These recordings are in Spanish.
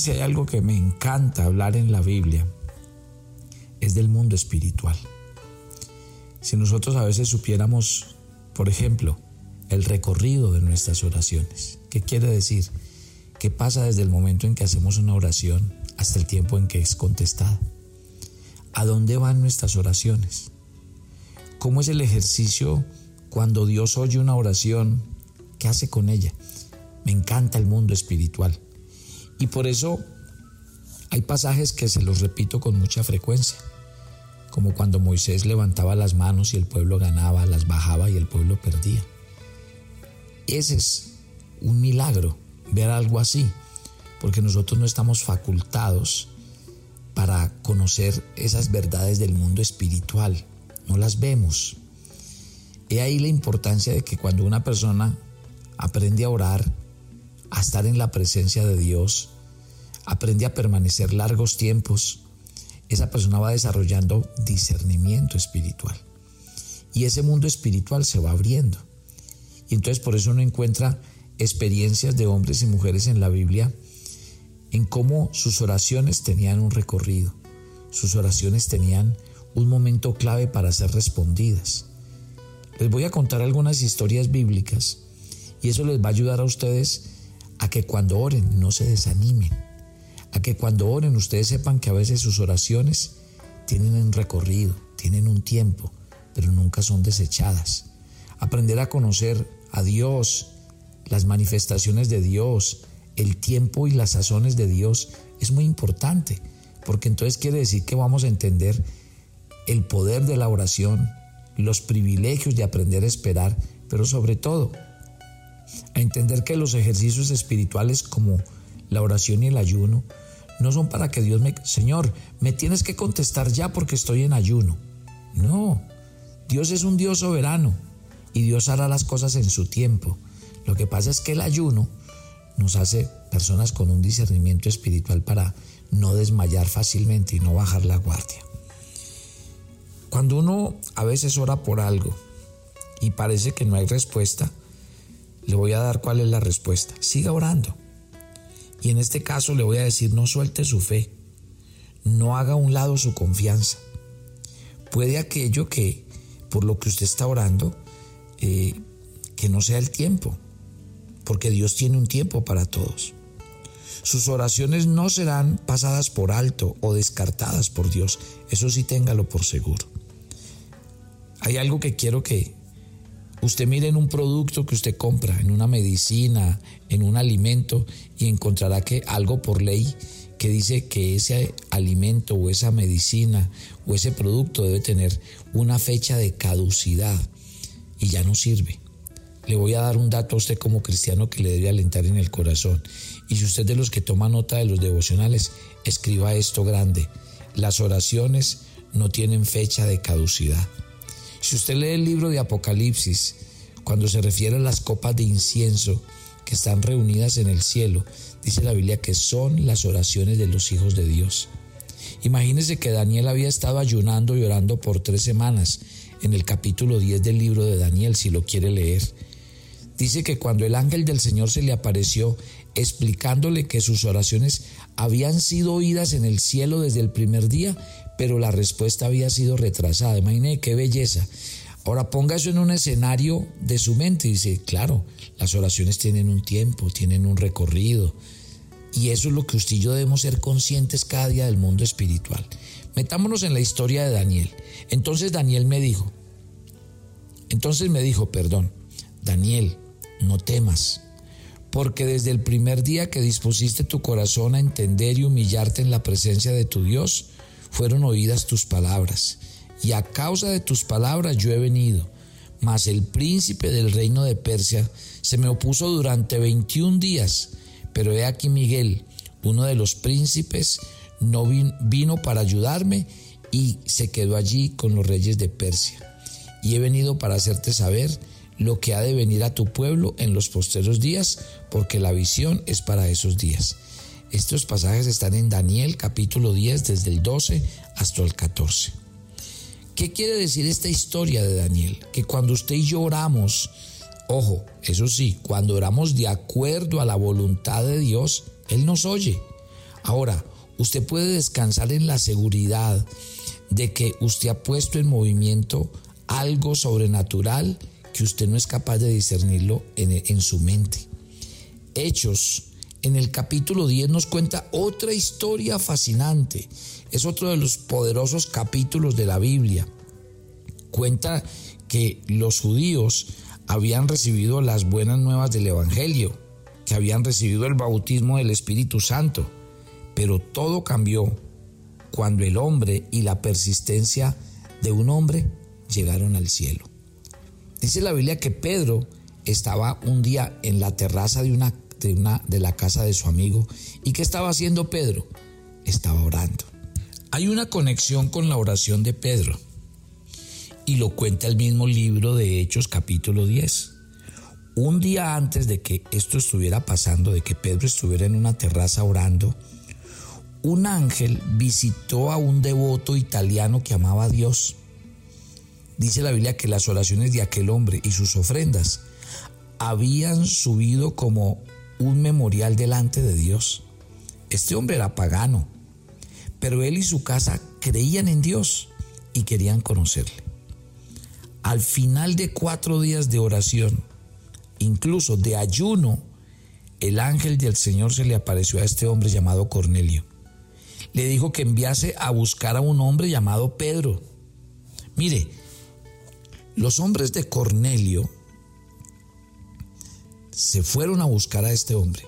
si hay algo que me encanta hablar en la Biblia, es del mundo espiritual. Si nosotros a veces supiéramos, por ejemplo, el recorrido de nuestras oraciones, ¿qué quiere decir? ¿Qué pasa desde el momento en que hacemos una oración hasta el tiempo en que es contestada? ¿A dónde van nuestras oraciones? ¿Cómo es el ejercicio cuando Dios oye una oración? ¿Qué hace con ella? Me encanta el mundo espiritual. Y por eso hay pasajes que se los repito con mucha frecuencia, como cuando Moisés levantaba las manos y el pueblo ganaba, las bajaba y el pueblo perdía. Ese es un milagro, ver algo así, porque nosotros no estamos facultados para conocer esas verdades del mundo espiritual, no las vemos. He ahí la importancia de que cuando una persona aprende a orar, a estar en la presencia de Dios, aprende a permanecer largos tiempos, esa persona va desarrollando discernimiento espiritual. Y ese mundo espiritual se va abriendo. Y entonces por eso uno encuentra experiencias de hombres y mujeres en la Biblia en cómo sus oraciones tenían un recorrido, sus oraciones tenían un momento clave para ser respondidas. Les voy a contar algunas historias bíblicas y eso les va a ayudar a ustedes a que cuando oren no se desanimen, a que cuando oren ustedes sepan que a veces sus oraciones tienen un recorrido, tienen un tiempo, pero nunca son desechadas. Aprender a conocer a Dios, las manifestaciones de Dios, el tiempo y las sazones de Dios es muy importante, porque entonces quiere decir que vamos a entender el poder de la oración, los privilegios de aprender a esperar, pero sobre todo a entender que los ejercicios espirituales como la oración y el ayuno no son para que Dios me, Señor, me tienes que contestar ya porque estoy en ayuno. No, Dios es un Dios soberano y Dios hará las cosas en su tiempo. Lo que pasa es que el ayuno nos hace personas con un discernimiento espiritual para no desmayar fácilmente y no bajar la guardia. Cuando uno a veces ora por algo y parece que no hay respuesta, le voy a dar cuál es la respuesta. Siga orando. Y en este caso le voy a decir, no suelte su fe, no haga a un lado su confianza. Puede aquello que, por lo que usted está orando, eh, que no sea el tiempo, porque Dios tiene un tiempo para todos. Sus oraciones no serán pasadas por alto o descartadas por Dios, eso sí téngalo por seguro. Hay algo que quiero que Usted mire en un producto que usted compra, en una medicina, en un alimento, y encontrará que algo por ley que dice que ese alimento o esa medicina o ese producto debe tener una fecha de caducidad y ya no sirve. Le voy a dar un dato a usted como cristiano que le debe alentar en el corazón. Y si usted de los que toma nota de los devocionales, escriba esto grande. Las oraciones no tienen fecha de caducidad. Si usted lee el libro de Apocalipsis, cuando se refiere a las copas de incienso que están reunidas en el cielo, dice la Biblia que son las oraciones de los hijos de Dios. Imagínese que Daniel había estado ayunando y orando por tres semanas en el capítulo 10 del libro de Daniel, si lo quiere leer. Dice que cuando el ángel del Señor se le apareció explicándole que sus oraciones habían sido oídas en el cielo desde el primer día, pero la respuesta había sido retrasada. Imagine qué belleza. Ahora ponga eso en un escenario de su mente y dice, claro, las oraciones tienen un tiempo, tienen un recorrido. Y eso es lo que usted y yo debemos ser conscientes cada día del mundo espiritual. Metámonos en la historia de Daniel. Entonces Daniel me dijo, entonces me dijo, perdón, Daniel, no temas, porque desde el primer día que dispusiste tu corazón a entender y humillarte en la presencia de tu Dios, fueron oídas tus palabras, y a causa de tus palabras yo he venido. Mas el príncipe del reino de Persia se me opuso durante 21 días, pero he aquí Miguel, uno de los príncipes, no vino para ayudarme y se quedó allí con los reyes de Persia. Y he venido para hacerte saber lo que ha de venir a tu pueblo en los posteros días, porque la visión es para esos días. Estos pasajes están en Daniel capítulo 10 desde el 12 hasta el 14. ¿Qué quiere decir esta historia de Daniel? Que cuando usted y yo oramos, ojo, eso sí, cuando oramos de acuerdo a la voluntad de Dios, Él nos oye. Ahora, usted puede descansar en la seguridad de que usted ha puesto en movimiento algo sobrenatural que usted no es capaz de discernirlo en, su mente. Hechos, en el capítulo 10 nos cuenta otra historia fascinante. Es otro de los poderosos capítulos de la Biblia. Cuenta que los judíos habían recibido las buenas nuevas del Evangelio, que habían recibido el bautismo del Espíritu Santo, pero todo cambió cuando el hombre y la persistencia de un hombre llegaron al cielo. Dice la Biblia que Pedro estaba un día en la terraza de una, de la casa de su amigo y ¿qué estaba haciendo Pedro? Estaba orando. Hay una conexión con la oración de Pedro y lo cuenta el mismo libro de Hechos capítulo 10. Un día antes de que esto estuviera pasando, de que Pedro estuviera en una terraza orando, un ángel visitó a un devoto italiano que amaba a Dios. Dice la Biblia que las oraciones de aquel hombre y sus ofrendas habían subido como un memorial delante de Dios. Este hombre era pagano, pero él y su casa creían en Dios y querían conocerle. Al final de cuatro días de oración, incluso de ayuno, el ángel del Señor se le apareció a este hombre llamado Cornelio. Le dijo que enviase a buscar a un hombre llamado Pedro. Mire, los hombres de Cornelio se fueron a buscar a este hombre.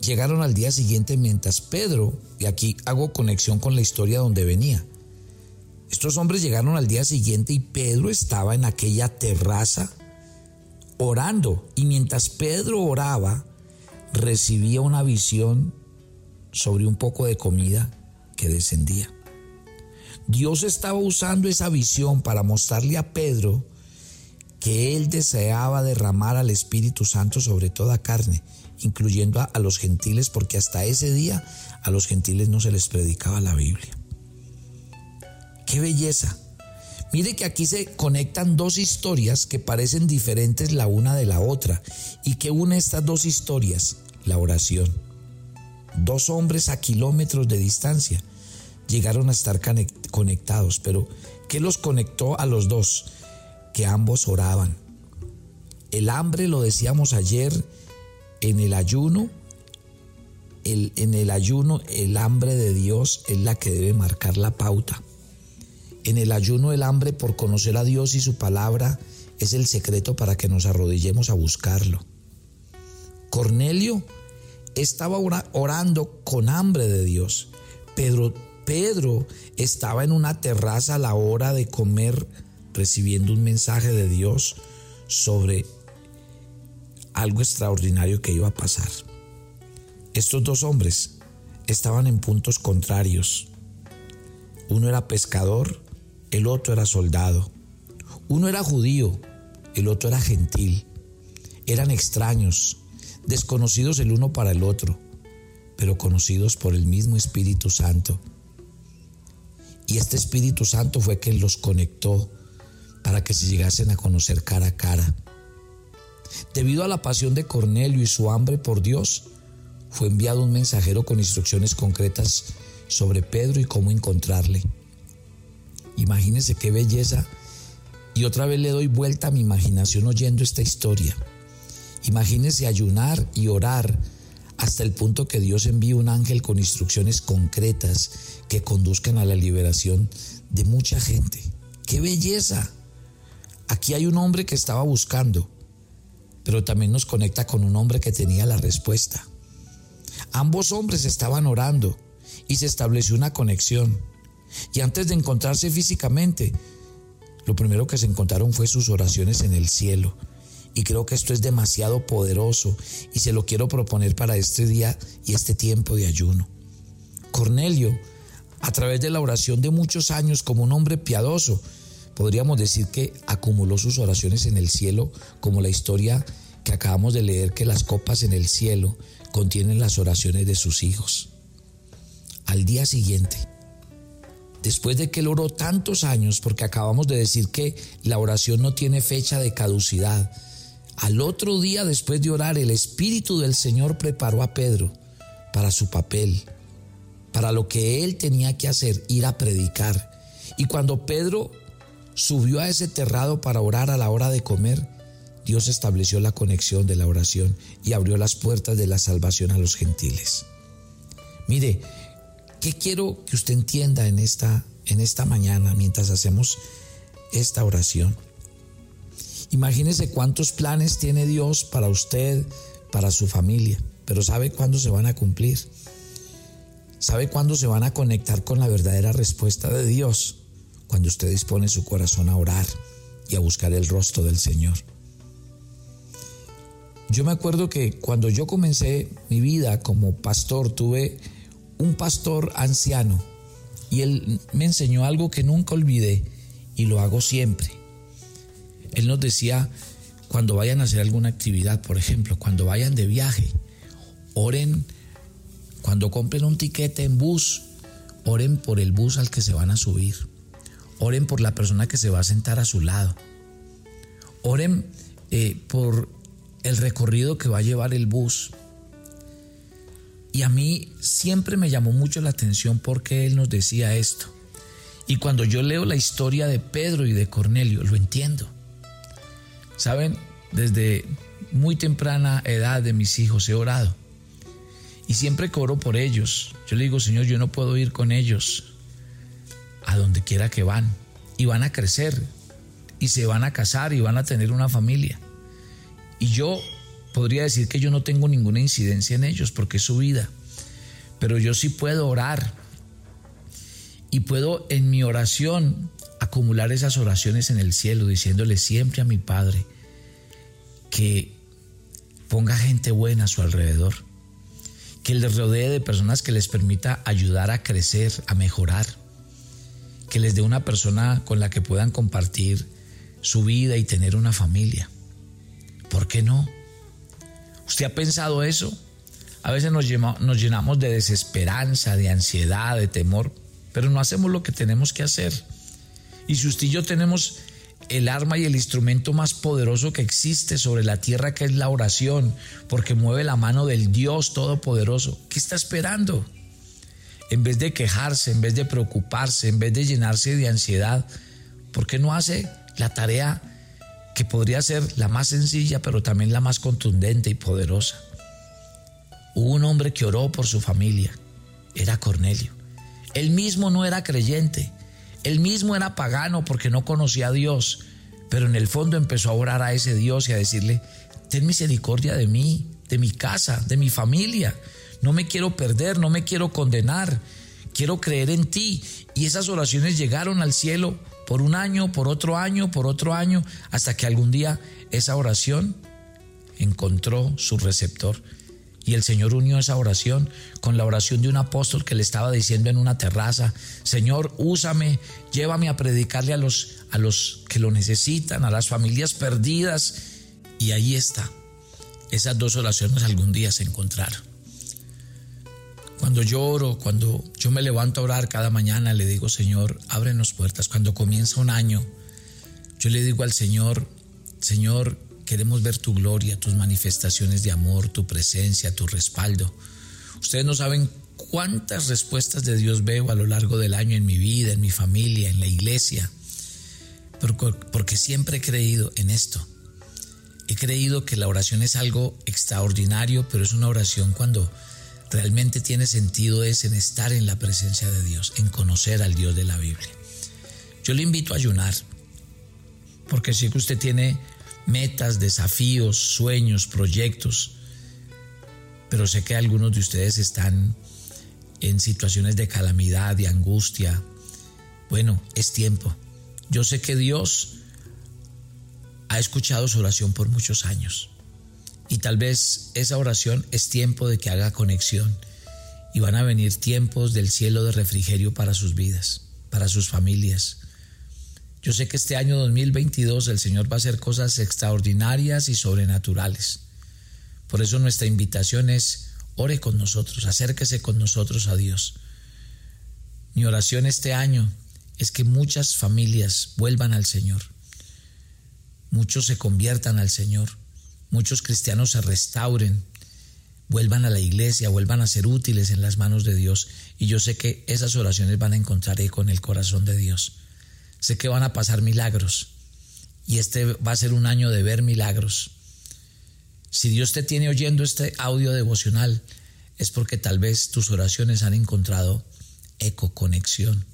Llegaron al día siguiente mientras Pedro, y aquí hago conexión con la historia donde venía, estos hombres llegaron al día siguiente y Pedro estaba en aquella terraza orando. Y mientras Pedro oraba, recibía una visión sobre un poco de comida que descendía. Dios estaba usando esa visión para mostrarle a Pedro que él deseaba derramar al Espíritu Santo sobre toda carne, incluyendo a, los gentiles, porque hasta ese día a los gentiles no se les predicaba la Biblia. ¡Qué belleza! Mire que aquí se conectan dos historias que parecen diferentes la una de la otra y que une estas dos historias, la oración. Dos hombres a kilómetros de distancia llegaron a estar conectados, pero ¿qué los conectó a los dos? Que ambos oraban. El hambre, lo decíamos ayer, en el ayuno, en el ayuno el hambre de Dios es la que debe marcar la pauta. En el ayuno el hambre por conocer a Dios y su palabra es el secreto para que nos arrodillemos a buscarlo. Cornelio estaba orando con hambre de Dios. Pedro, Pedro estaba en una terraza a la hora de comer recibiendo un mensaje de Dios sobre algo extraordinario que iba a pasar. Estos dos hombres estaban en puntos contrarios. Uno era pescador el otro era soldado. Uno era judío, el otro era gentil. Eran extraños, desconocidos el uno para el otro, pero conocidos por el mismo Espíritu Santo. Y este Espíritu Santo fue quien los conectó para que se llegasen a conocer cara a cara. Debido a la pasión de Cornelio y su hambre por Dios, fue enviado un mensajero con instrucciones concretas sobre Pedro y cómo encontrarle. Imagínense qué belleza. Y otra vez le doy vuelta a mi imaginación oyendo esta historia. Imagínense ayunar y orar hasta el punto que Dios envíe un ángel con instrucciones concretas que conduzcan a la liberación de mucha gente. ¡Qué belleza! Aquí hay un hombre que estaba buscando, pero también nos conecta con un hombre que tenía la respuesta. Ambos hombres estaban orando y se estableció una conexión. Y antes de encontrarse físicamente, lo primero que se encontraron fue sus oraciones en el cielo. Y creo que esto es demasiado poderoso y se lo quiero proponer para este día y este tiempo de ayuno. Cornelio, a través de la oración de muchos años como un hombre piadoso, podríamos decir que acumuló sus oraciones en el cielo como la historia que acabamos de leer que las copas en el cielo contienen las oraciones de sus hijos. Al día siguiente, después de que él oró tantos años, porque acabamos de decir que la oración no tiene fecha de caducidad, al otro día después de orar, el Espíritu del Señor preparó a Pedro para su papel. para lo que él tenía que hacer, ir a predicar. Y cuando Pedro subió a ese terrado para orar a la hora de comer, Dios estableció la conexión de la oración y abrió las puertas de la salvación a los gentiles. Mire, ¿qué quiero que usted entienda en esta, en esta mañana mientras hacemos esta oración? Imagínese cuántos planes tiene Dios para usted, para su familia, pero ¿sabe cuándo se van a cumplir? ¿Sabe cuándo se van a conectar con la verdadera respuesta de Dios? Cuando usted dispone su corazón a orar y a buscar el rostro del Señor. Yo me acuerdo que cuando yo comencé mi vida como pastor, tuve un pastor anciano y él me enseñó algo que nunca olvidé y lo hago siempre. Él nos decía, cuando vayan a hacer alguna actividad, por ejemplo, cuando vayan de viaje, oren, cuando compren un tiquete en bus, oren por el bus al que se van a subir. Oren por la persona que se va a sentar a su lado. Oren eh, por el recorrido que va a llevar el bus. Y a mí siempre me llamó mucho la atención porque él nos decía esto. Y cuando yo leo la historia de Pedro y de Cornelio, lo entiendo. Saben, desde muy temprana edad de mis hijos he orado. Y siempre que oro por ellos, yo le digo, Señor, yo no puedo ir con ellos a donde quiera que van. Y van a crecer, y se van a casar, y van a tener una familia. Y yo podría decir que yo no tengo ninguna incidencia en ellos porque es su vida. Pero yo sí puedo orar. Y puedo en mi oración acumular esas oraciones en el cielo, diciéndole siempre a mi Padre que ponga gente buena a su alrededor, que les rodee de personas que les permita ayudar a crecer, a mejorar, que les dé una persona con la que puedan compartir su vida y tener una familia. ¿Por qué no? ¿Usted ha pensado eso? A veces nos, llenamos de desesperanza, de ansiedad, de temor, pero no hacemos lo que tenemos que hacer. Y si usted y yo tenemos el arma y el instrumento más poderoso que existe sobre la tierra, que es la oración, porque mueve la mano del Dios Todopoderoso, ¿qué está esperando? En vez de quejarse, en vez de preocuparse, en vez de llenarse de ansiedad, ¿por qué no hace la tarea que podría ser la más sencilla, pero también la más contundente y poderosa. Hubo un hombre que oró por su familia, era Cornelio. Él mismo no era creyente, él mismo era pagano porque no conocía a Dios, pero en el fondo empezó a orar a ese Dios y a decirle, ten misericordia de mí, de mi casa, de mi familia. No me quiero perder, no me quiero condenar, quiero creer en ti. Y esas oraciones llegaron al cielo por un año, por otro año, por otro año, hasta que algún día esa oración encontró su receptor. Y el Señor unió esa oración con la oración de un apóstol que le estaba diciendo en una terraza, Señor, úsame, llévame a predicarle a los, a los que lo necesitan, a las familias perdidas. Y ahí está. Esas dos oraciones algún día se encontraron. Cuando lloro, cuando yo me levanto a orar cada mañana, le digo, Señor, ábrenos puertas. Cuando comienza un año, yo le digo al Señor, Señor, queremos ver tu gloria, tus manifestaciones de amor, tu presencia, tu respaldo. Ustedes no saben cuántas respuestas de Dios veo a lo largo del año en mi vida, en mi familia, en la iglesia, porque siempre he creído en esto. He creído que la oración es algo extraordinario, pero es una oración cuando realmente tiene sentido es en estar en la presencia de Dios, en conocer al Dios de la Biblia. Yo le invito a ayunar, porque sé que usted tiene metas, desafíos, sueños, proyectos, pero sé que algunos de ustedes están en situaciones de calamidad, de angustia. Bueno, es tiempo. Yo sé que Dios ha escuchado su oración por muchos años. Y tal vez esa oración es tiempo de que haga conexión y van a venir tiempos del cielo de refrigerio para sus vidas, para sus familias. Yo sé que este año 2022 el Señor va a hacer cosas extraordinarias y sobrenaturales. Por eso nuestra invitación es, ore con nosotros, acérquese con nosotros a Dios. Mi oración este año es que muchas familias vuelvan al Señor, muchos se conviertan al Señor muchos cristianos se restauren, vuelvan a la iglesia, vuelvan a ser útiles en las manos de Dios. Y yo sé que esas oraciones van a encontrar eco en el corazón de Dios. Sé que van a pasar milagros. Y este va a ser un año de ver milagros. Si Dios te tiene oyendo este audio devocional, es porque tal vez tus oraciones han encontrado eco, conexión,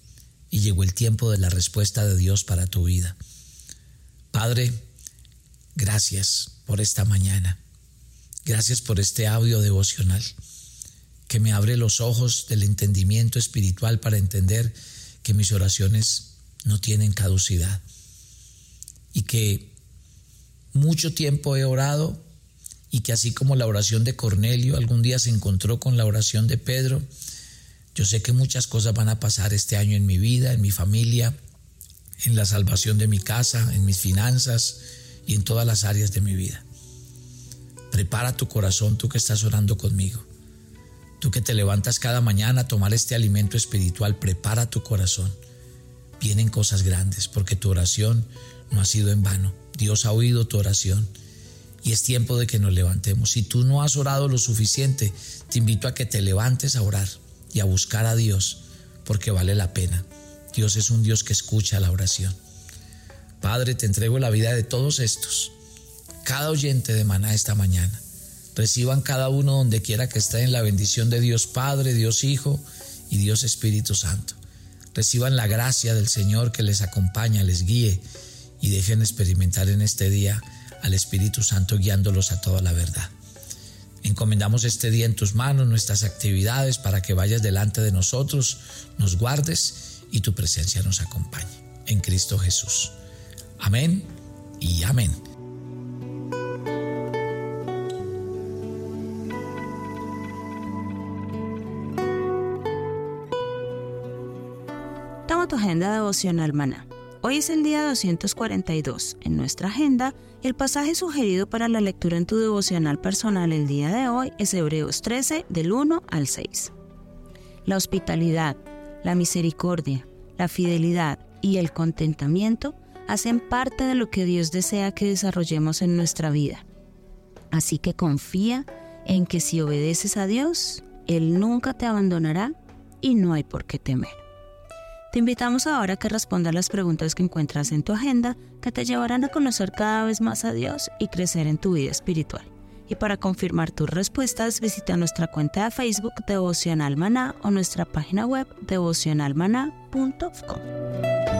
y llegó el tiempo de la respuesta de Dios para tu vida. Padre, gracias por esta mañana. Gracias por este audio devocional que me abre los ojos del entendimiento espiritual para entender que mis oraciones no tienen caducidad y que mucho tiempo he orado y que así como la oración de Cornelio algún día se encontró con la oración de Pedro, yo sé que muchas cosas van a pasar este año en mi vida, en mi familia, en la salvación de mi casa, en mis finanzas y en todas las áreas de mi vida. Prepara tu corazón, tú que estás orando conmigo. Tú que te levantas cada mañana a tomar este alimento espiritual, prepara tu corazón. Vienen cosas grandes porque tu oración no ha sido en vano. Dios ha oído tu oración y es tiempo de que nos levantemos. Si tú no has orado lo suficiente, te invito a que te levantes a orar y a buscar a Dios porque vale la pena. Dios es un Dios que escucha la oración. Padre, te entrego la vida de todos estos cada oyente de maná esta mañana. Reciban cada uno donde quiera que esté en la bendición de Dios Padre, Dios Hijo y Dios Espíritu Santo. Reciban la gracia del Señor que les acompaña, les guíe y dejen experimentar en este día al Espíritu Santo guiándolos a toda la verdad. Encomendamos este día en tus manos, nuestras actividades, para que vayas delante de nosotros, nos guardes y tu presencia nos acompañe. En Cristo Jesús. Amén y amén. tu agenda devocional maná. Hoy es el día 242. En nuestra agenda, el pasaje sugerido para la lectura en tu devocional personal el día de hoy es Hebreos 13 del 1 al 6. La hospitalidad, la misericordia, la fidelidad y el contentamiento hacen parte de lo que Dios desea que desarrollemos en nuestra vida. Así que confía en que si obedeces a Dios, Él nunca te abandonará y no hay por qué temer. Te invitamos ahora a que respondas las preguntas que encuentras en tu agenda que te llevarán a conocer cada vez más a Dios y crecer en tu vida espiritual. Y para confirmar tus respuestas, visita nuestra cuenta de Facebook Devocional Maná o nuestra página web devocionalmaná.com.